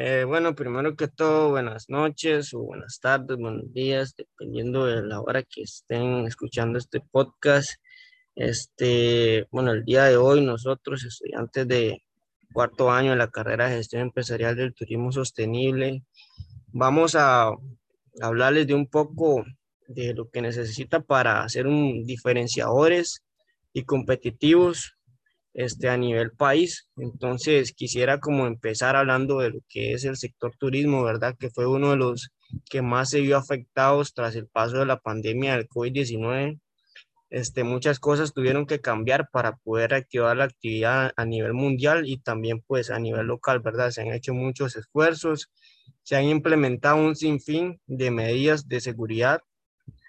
Eh, bueno, primero que todo, buenas noches o buenas tardes, buenos días, dependiendo de la hora que estén escuchando este podcast. Este, bueno, el día de hoy nosotros, estudiantes de cuarto año de la carrera de gestión empresarial del turismo sostenible, vamos a hablarles de un poco de lo que necesita para ser un diferenciadores y competitivos este, a nivel país. Entonces, quisiera como empezar hablando de lo que es el sector turismo, ¿verdad? Que fue uno de los que más se vio afectados tras el paso de la pandemia del COVID-19. Este, muchas cosas tuvieron que cambiar para poder activar la actividad a nivel mundial y también pues a nivel local, ¿verdad? Se han hecho muchos esfuerzos, se han implementado un sinfín de medidas de seguridad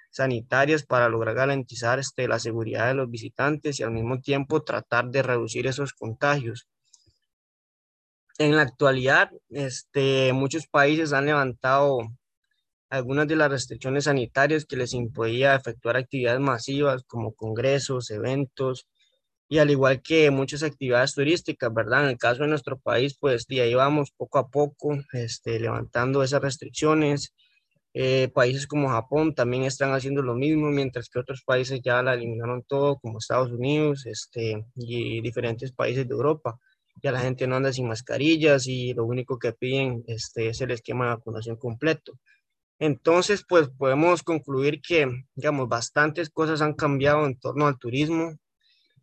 sanitarias para lograr garantizar este, la seguridad de los visitantes y al mismo tiempo tratar de reducir esos contagios. En la actualidad, este, muchos países han levantado algunas de las restricciones sanitarias que les impedía efectuar actividades masivas como congresos, eventos y al igual que muchas actividades turísticas, ¿verdad? En el caso de nuestro país, pues ya íbamos poco a poco este, levantando esas restricciones eh, países como Japón también están haciendo lo mismo, mientras que otros países ya la eliminaron todo, como Estados Unidos este, y diferentes países de Europa. Ya la gente no anda sin mascarillas y lo único que piden este, es el esquema de vacunación completo. Entonces, pues podemos concluir que, digamos, bastantes cosas han cambiado en torno al turismo.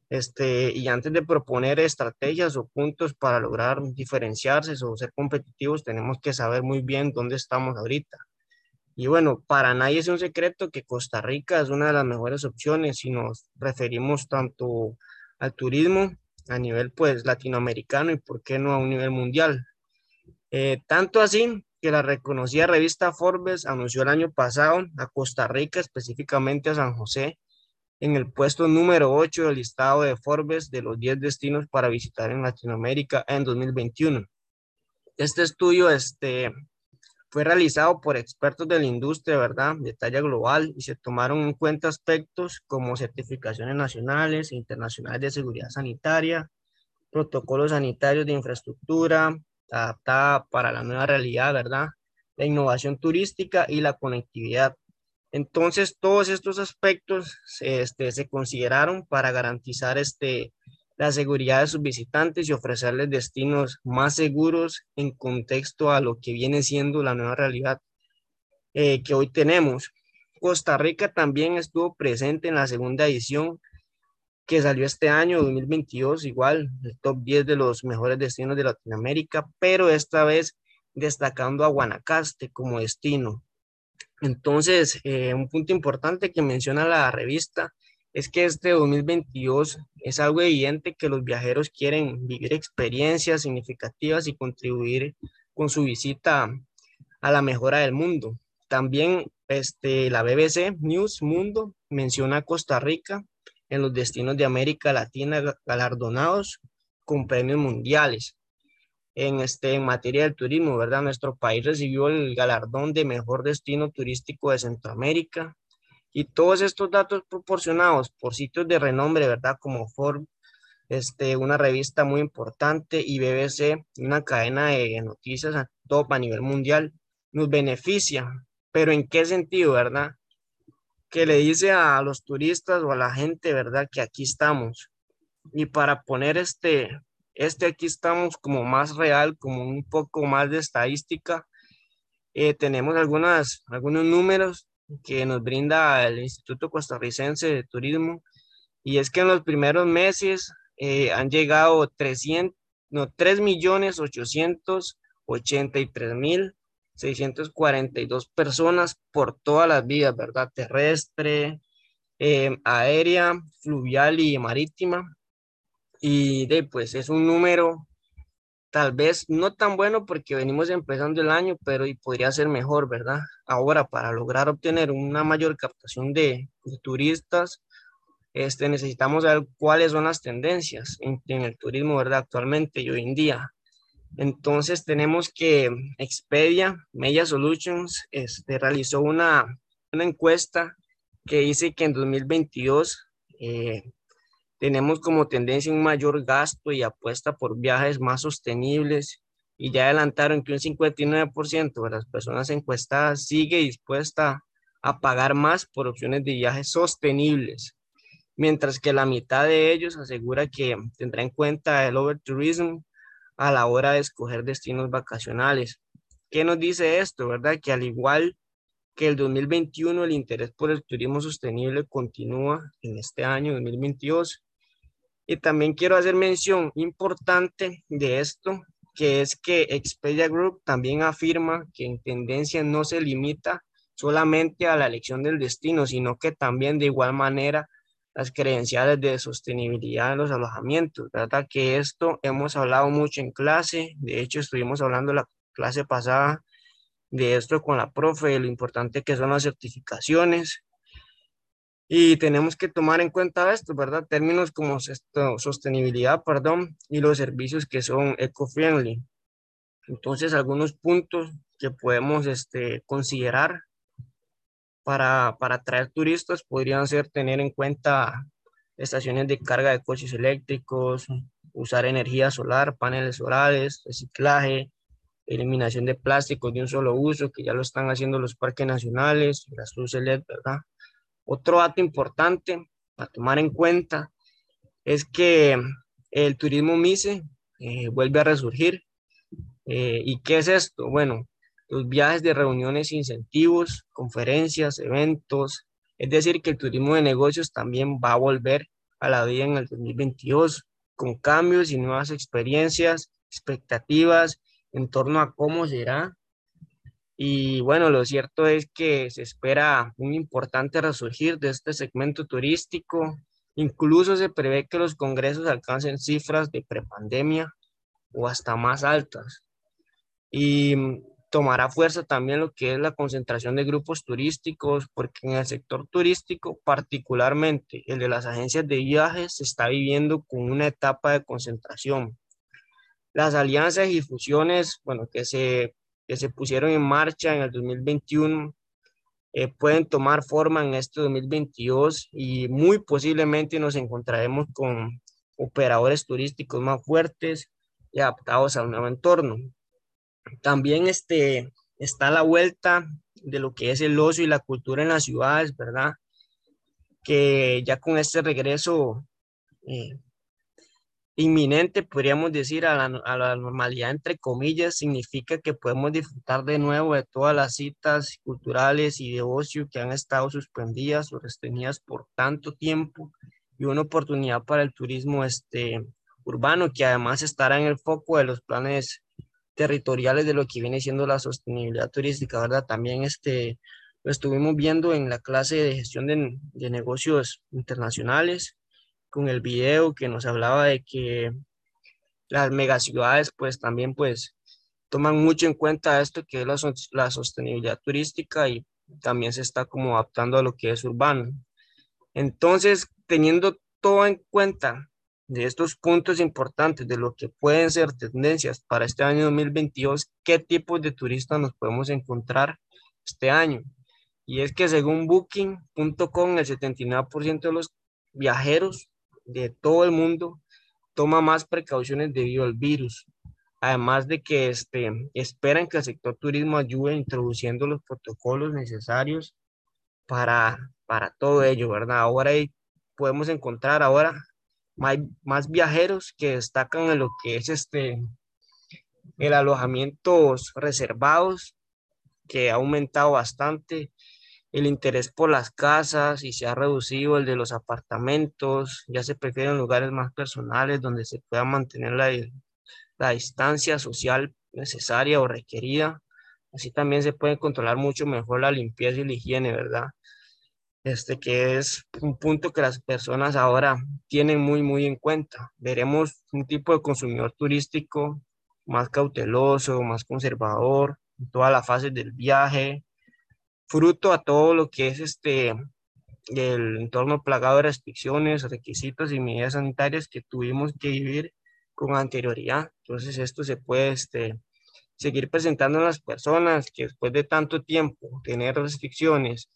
Este, y antes de proponer estrategias o puntos para lograr diferenciarse o ser competitivos, tenemos que saber muy bien dónde estamos ahorita. Y bueno, para nadie es un secreto que Costa Rica es una de las mejores opciones si nos referimos tanto al turismo a nivel pues latinoamericano y por qué no a un nivel mundial. Eh, tanto así que la reconocida revista Forbes anunció el año pasado a Costa Rica, específicamente a San José, en el puesto número 8 del listado de Forbes de los 10 destinos para visitar en Latinoamérica en 2021. Este estudio este, fue realizado por expertos de la industria, ¿verdad? De talla global y se tomaron en cuenta aspectos como certificaciones nacionales e internacionales de seguridad sanitaria, protocolos sanitarios de infraestructura adaptada para la nueva realidad, ¿verdad? La innovación turística y la conectividad. Entonces, todos estos aspectos este, se consideraron para garantizar este, la seguridad de sus visitantes y ofrecerles destinos más seguros en contexto a lo que viene siendo la nueva realidad eh, que hoy tenemos. Costa Rica también estuvo presente en la segunda edición que salió este año, 2022, igual, el top 10 de los mejores destinos de Latinoamérica, pero esta vez destacando a Guanacaste como destino. Entonces, eh, un punto importante que menciona la revista es que este 2022 es algo evidente que los viajeros quieren vivir experiencias significativas y contribuir con su visita a la mejora del mundo. También este, la BBC News Mundo menciona a Costa Rica en los destinos de América Latina galardonados con premios mundiales. En, este, en materia del turismo, ¿verdad? Nuestro país recibió el galardón de mejor destino turístico de Centroamérica, y todos estos datos proporcionados por sitios de renombre, ¿verdad? Como Forbes, este, una revista muy importante, y BBC, una cadena de noticias top a nivel mundial, nos beneficia. Pero ¿en qué sentido, verdad? Que le dice a los turistas o a la gente, ¿verdad? Que aquí estamos. Y para poner este, este aquí estamos como más real, como un poco más de estadística, eh, tenemos algunas, algunos números que nos brinda el Instituto Costarricense de Turismo. Y es que en los primeros meses eh, han llegado 300, no, 3 millones 883 mil 642 personas por todas las vías, ¿verdad? Terrestre, eh, aérea, fluvial y marítima. Y de, pues es un número tal vez no tan bueno porque venimos empezando el año, pero y podría ser mejor, ¿verdad? Ahora, para lograr obtener una mayor captación de, turistas, este, necesitamos saber cuáles son las tendencias en, el turismo, ¿verdad? Actualmente y hoy en día. Entonces, tenemos que Expedia, Media Solutions, este, realizó una, una encuesta que dice que en 2022 eh, tenemos como tendencia un mayor gasto y apuesta por viajes más sostenibles y ya adelantaron que un 59% de las personas encuestadas sigue dispuesta a pagar más por opciones de viajes sostenibles, mientras que la mitad de ellos asegura que tendrá en cuenta el overtourism a la hora de escoger destinos vacacionales. ¿Qué nos dice esto, verdad? Que al igual que el 2021, el interés por el turismo sostenible continúa en este año 2022. Y también quiero hacer mención importante de esto, que es que Expedia Group también afirma que en tendencia no se limita solamente a la elección del destino, sino que también de igual manera las credenciales de sostenibilidad de los alojamientos, ¿verdad? Que esto hemos hablado mucho en clase, de hecho estuvimos hablando la clase pasada de esto con la profe, lo importante que son las certificaciones. Y tenemos que tomar en cuenta esto, ¿verdad? Términos como esto, sostenibilidad, perdón, y los servicios que son eco-friendly. Entonces, algunos puntos que podemos este, considerar para, para atraer turistas podrían ser tener en cuenta estaciones de carga de coches eléctricos, usar energía solar, paneles solares, reciclaje, eliminación de plásticos de un solo uso, que ya lo están haciendo los parques nacionales, las luces LED, ¿verdad? Otro dato importante a tomar en cuenta es que el turismo MICE eh, vuelve a resurgir. Eh, ¿Y qué es esto? Bueno, los viajes de reuniones, incentivos, conferencias, eventos. Es decir, que el turismo de negocios también va a volver a la vida en el 2022 con cambios y nuevas experiencias, expectativas en torno a cómo será. Y bueno, lo cierto es que se espera un importante resurgir de este segmento turístico. Incluso se prevé que los congresos alcancen cifras de prepandemia o hasta más altas. Y tomará fuerza también lo que es la concentración de grupos turísticos, porque en el sector turístico, particularmente el de las agencias de viajes, se está viviendo con una etapa de concentración. Las alianzas y fusiones, bueno, que se, que se pusieron en marcha en el 2021, eh, pueden tomar forma en este 2022 y muy posiblemente nos encontraremos con operadores turísticos más fuertes y adaptados al nuevo entorno. También este, está la vuelta de lo que es el ocio y la cultura en las ciudades, ¿verdad? Que ya con este regreso eh, inminente, podríamos decir, a la, a la, normalidad, entre comillas, significa que podemos disfrutar de nuevo de todas las citas culturales y de ocio que han estado suspendidas o restringidas por tanto tiempo y una oportunidad para el turismo este, urbano que además estará en el foco de los planes territoriales de lo que viene siendo la sostenibilidad turística, ¿verdad? También este, lo estuvimos viendo en la clase de gestión de, de negocios internacionales con el video que nos hablaba de que las megaciudades pues también pues toman mucho en cuenta esto que es la, sostenibilidad turística y también se está como adaptando a lo que es urbano. Entonces, teniendo todo en cuenta de estos puntos importantes de lo que pueden ser tendencias para este año 2022, qué tipos de turistas nos podemos encontrar este año. Y es que según booking.com, el 79% de los viajeros de todo el mundo toma más precauciones debido al virus. Además de que este, esperan que el sector turismo ayude introduciendo los protocolos necesarios para, para todo ello, ¿verdad? Ahora podemos encontrar ahora más, más viajeros que destacan en lo que es este, el alojamientos reservados, que ha aumentado bastante, el interés por las casas y se ha reducido el de los apartamentos, ya se prefieren lugares más personales donde se pueda mantener la, la distancia social necesaria o requerida. Así también se puede controlar mucho mejor la limpieza y la higiene, ¿verdad? este, que es un punto que las personas ahora tienen muy, muy en cuenta. Veremos un tipo de consumidor turístico más cauteloso, más conservador, en todas las fases del viaje, fruto a todo lo que es este, el entorno plagado de restricciones, requisitos y medidas sanitarias que tuvimos que vivir con anterioridad. Entonces esto se puede este, seguir presentando a las personas que después de tanto tiempo tener restricciones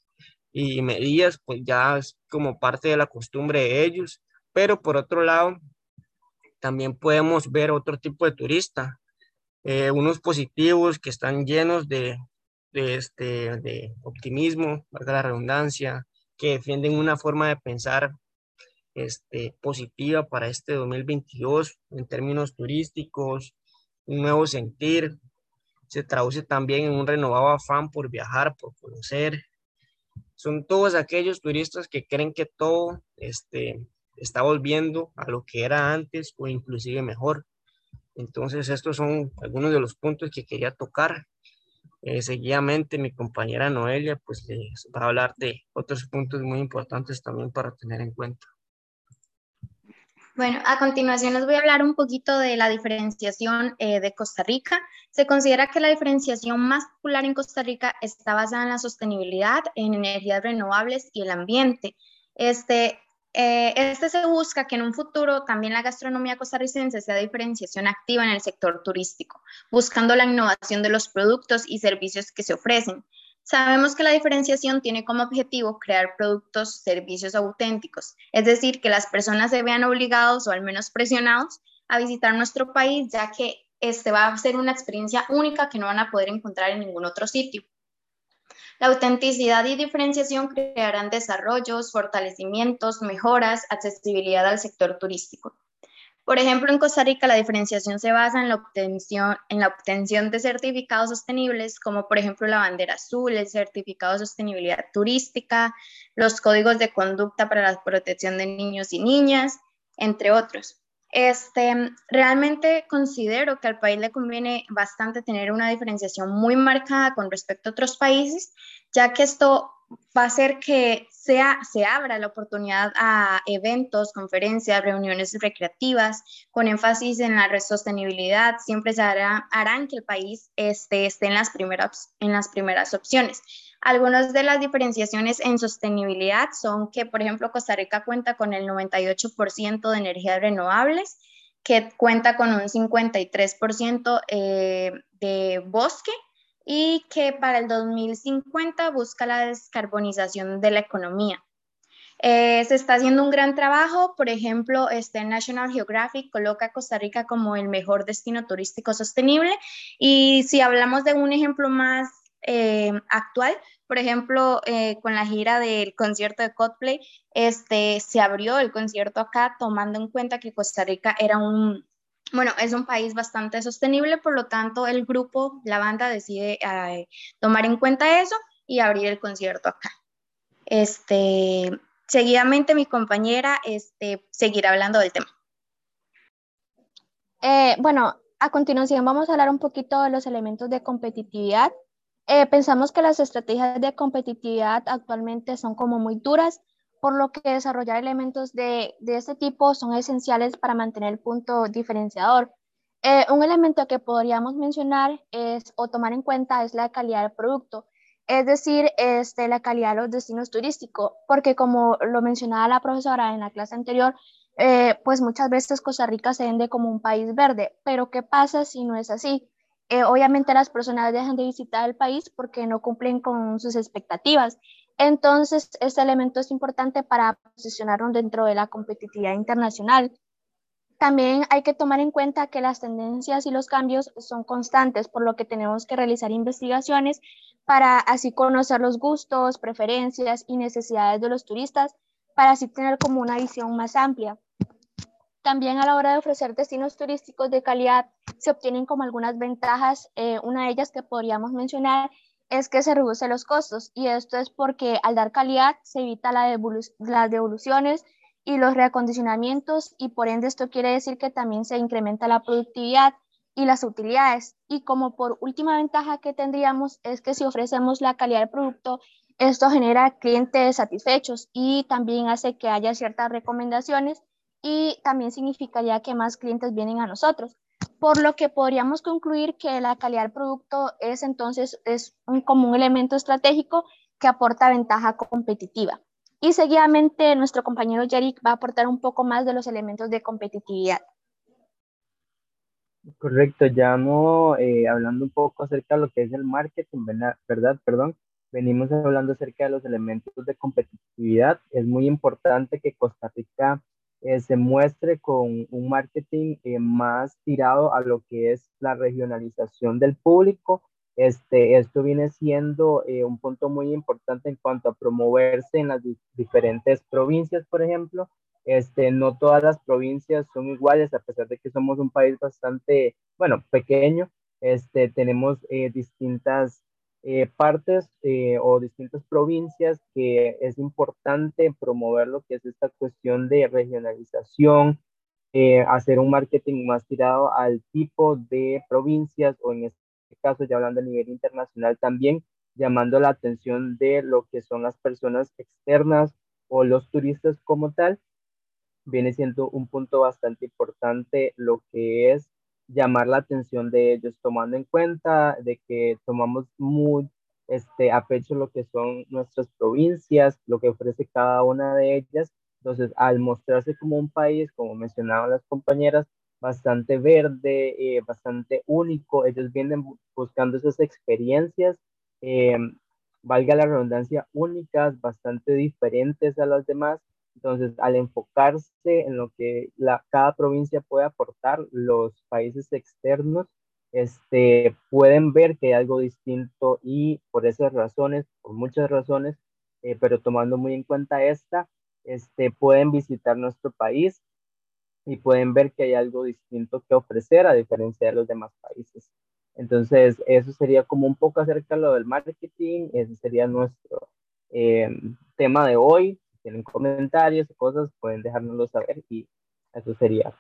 y medidas, pues ya es como parte de la costumbre de ellos. Pero por otro lado, también podemos ver otro tipo de turista, eh, unos positivos que están llenos de, de, este, de optimismo, valga la redundancia, que defienden una forma de pensar este, positiva para este 2022 en términos turísticos, un nuevo sentir, se traduce también en un renovado afán por viajar, por conocer. Son todos aquellos turistas que creen que todo este, está volviendo a lo que era antes o inclusive mejor. Entonces, estos son algunos de los puntos que quería tocar. Eh, seguidamente, mi compañera Noelia, pues les va a hablar de otros puntos muy importantes también para tener en cuenta. Bueno, a continuación les voy a hablar un poquito de la diferenciación eh, de Costa Rica. Se considera que la diferenciación más popular en Costa Rica está basada en la sostenibilidad, en energías renovables y el ambiente. Este, eh, este se busca que en un futuro también la gastronomía costarricense sea diferenciación activa en el sector turístico, buscando la innovación de los productos y servicios que se ofrecen. Sabemos que la diferenciación tiene como objetivo crear productos, servicios auténticos, es decir, que las personas se vean obligados o al menos presionados a visitar nuestro país, ya que este va a ser una experiencia única que no van a poder encontrar en ningún otro sitio. La autenticidad y diferenciación crearán desarrollos, fortalecimientos, mejoras, accesibilidad al sector turístico. Por ejemplo, en Costa Rica la diferenciación se basa en la obtención, en la obtención de certificados sostenibles, como por ejemplo la bandera azul, el certificado de sostenibilidad turística, los códigos de conducta para la protección de niños y niñas, entre otros. Este, realmente considero que al país le conviene bastante tener una diferenciación muy marcada con respecto a otros países, ya que esto va a hacer que sea, se abra la oportunidad a eventos, conferencias, reuniones recreativas con énfasis en la sostenibilidad, siempre se hará, harán que el país esté, esté en, las primeras, en las primeras opciones. Algunas de las diferenciaciones en sostenibilidad son que, por ejemplo, Costa Rica cuenta con el 98% de energías renovables, que cuenta con un 53% eh, de bosque y que para el 2050 busca la descarbonización de la economía. Eh, se está haciendo un gran trabajo, por ejemplo, este National Geographic coloca a Costa Rica como el mejor destino turístico sostenible y si hablamos de un ejemplo más eh, actual. Por ejemplo, eh, con la gira del concierto de Coldplay, este, se abrió el concierto acá tomando en cuenta que Costa Rica era un, bueno, es un país bastante sostenible, por lo tanto el grupo, la banda decide eh, tomar en cuenta eso y abrir el concierto acá. Este, seguidamente mi compañera este, seguirá hablando del tema. bueno, a continuación vamos a hablar un poquito de los elementos de competitividad eh, pensamos que las estrategias de competitividad actualmente son como muy duras, por lo que desarrollar elementos de, de este tipo son esenciales para mantener el punto diferenciador. Eh, un elemento que podríamos mencionar es, o tomar en cuenta es la calidad del producto, es decir, este, la calidad de los destinos turísticos, porque como lo mencionaba la profesora en la clase anterior, eh, pues muchas veces Costa Rica se vende como un país verde, pero ¿qué pasa si no es así? Eh, obviamente las personas dejan de visitar el país porque no cumplen con sus expectativas. Entonces, este elemento es importante para posicionarnos dentro de la competitividad internacional. También hay que tomar en cuenta que las tendencias y los cambios son constantes, por lo que tenemos que realizar investigaciones para así conocer los gustos, preferencias y necesidades de los turistas, para así tener como una visión más amplia. También a la hora de ofrecer destinos turísticos de calidad se obtienen como algunas ventajas. Eh, una de ellas que podríamos mencionar es que se reducen los costos y esto es porque al dar calidad se evita la las devoluciones y los reacondicionamientos y por ende esto quiere decir que también se incrementa la productividad y las utilidades. Y como por última ventaja que tendríamos es que si ofrecemos la calidad del producto, esto genera clientes satisfechos y también hace que haya ciertas recomendaciones y también significaría que más clientes vienen a nosotros. Por lo que podríamos concluir que la calidad del producto es entonces es un, como un elemento estratégico que aporta ventaja competitiva. Y seguidamente nuestro compañero Yarik va a aportar un poco más de los elementos de competitividad. Correcto, ya no eh, hablando un poco acerca de lo que es el marketing, ¿verdad? Perdón, venimos hablando acerca de los elementos de competitividad. Es muy importante que Costa Rica eh, se muestre con un marketing eh, más tirado a lo que es la regionalización del público. Este, esto viene siendo eh, un punto muy importante en cuanto a promoverse en las diferentes provincias, por ejemplo. Este, no todas las provincias son iguales, a pesar de que somos un país bastante, bueno, pequeño. Este, tenemos distintas eh, partes eh, o distintas provincias que es importante promover lo que es esta cuestión de regionalización, eh, hacer un marketing más tirado al tipo de provincias o en este caso ya hablando a nivel internacional también llamando la atención de lo que son las personas externas o los turistas como tal viene siendo un punto bastante importante lo que es llamar la atención de ellos, tomando en cuenta de que tomamos muy este, a pecho lo que son nuestras provincias, lo que ofrece cada una de ellas. Entonces, al mostrarse como un país, como mencionaban las compañeras, bastante verde, eh, bastante único, ellos vienen buscando esas experiencias, eh, valga la redundancia, únicas, bastante diferentes a las demás, entonces, al enfocarse en lo que la, cada provincia puede aportar, los países externos este, pueden ver que hay algo distinto y por esas razones, por muchas razones, eh, pero tomando muy en cuenta esta, este, pueden visitar nuestro país y pueden ver que hay algo distinto que ofrecer a diferencia de los demás países. Entonces, eso sería como un poco acerca de lo del marketing, ese sería nuestro eh, tema de hoy tienen comentarios o cosas, pueden dejárnoslo saber y eso sería